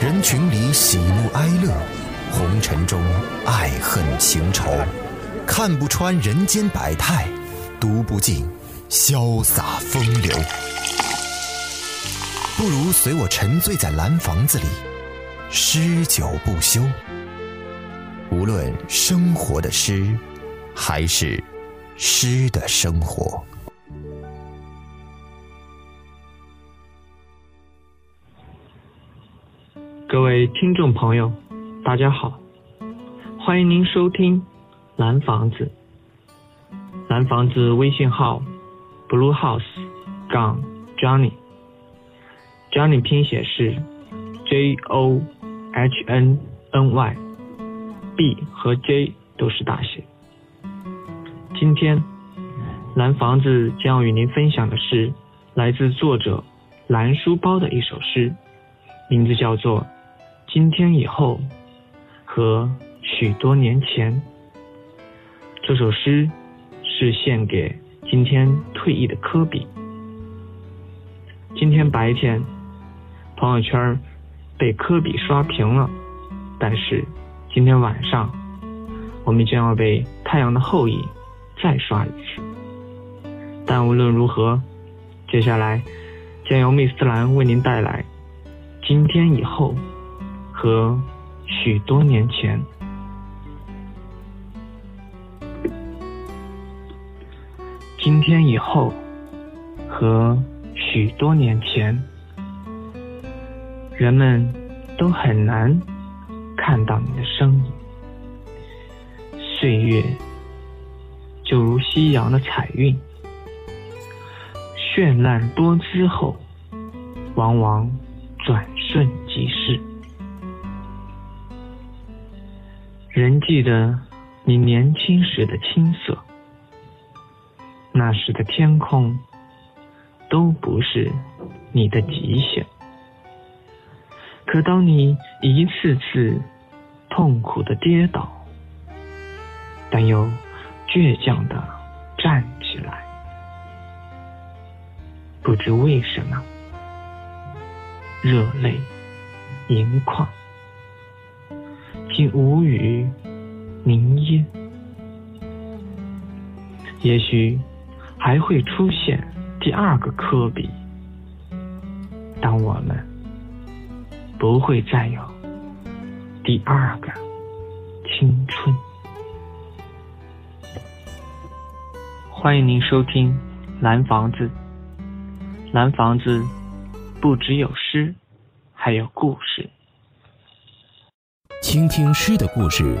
人群里喜怒哀乐，红尘中爱恨情仇，看不穿人间百态，读不尽潇洒风流。不如随我沉醉在蓝房子里，诗酒不休。无论生活的诗，还是诗的生活。各位听众朋友，大家好，欢迎您收听蓝房子。蓝房子微信号：blue house 杠 Johnny，Johnny 拼写是 J O H N N Y，B 和 J 都是大写。今天蓝房子将与您分享的是来自作者蓝书包的一首诗，名字叫做。今天以后和许多年前，这首诗是献给今天退役的科比。今天白天，朋友圈被科比刷屏了，但是今天晚上，我们将要被太阳的后裔再刷一次。但无论如何，接下来将由密斯兰为您带来今天以后。和许多年前，今天以后和许多年前，人们都很难看到你的身影。岁月就如夕阳的彩云，绚烂多姿后，往往转瞬记得你年轻时的青涩，那时的天空都不是你的极限。可当你一次次痛苦的跌倒，但又倔强的站起来，不知为什么，热泪盈眶。竟无语凝噎，也许还会出现第二个科比，但我们不会再有第二个青春。欢迎您收听蓝房子，蓝房子不只有诗，还有故事。倾听诗的故事，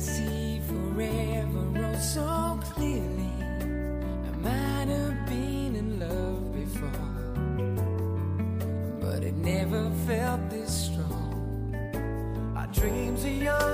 see forever oh so clearly. I might have been in love before, but it never felt this strong. Our dreams are young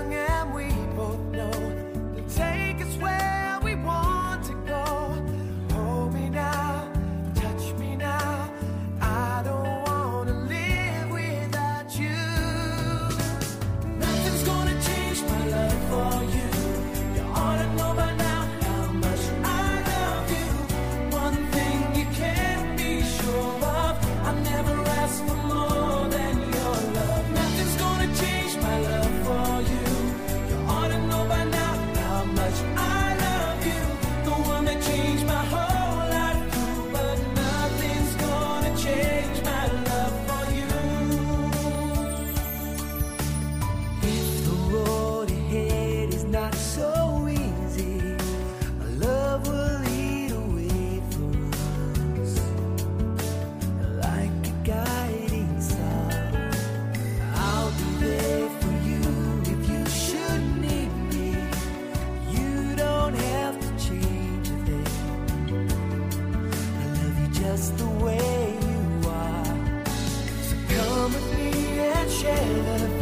share. the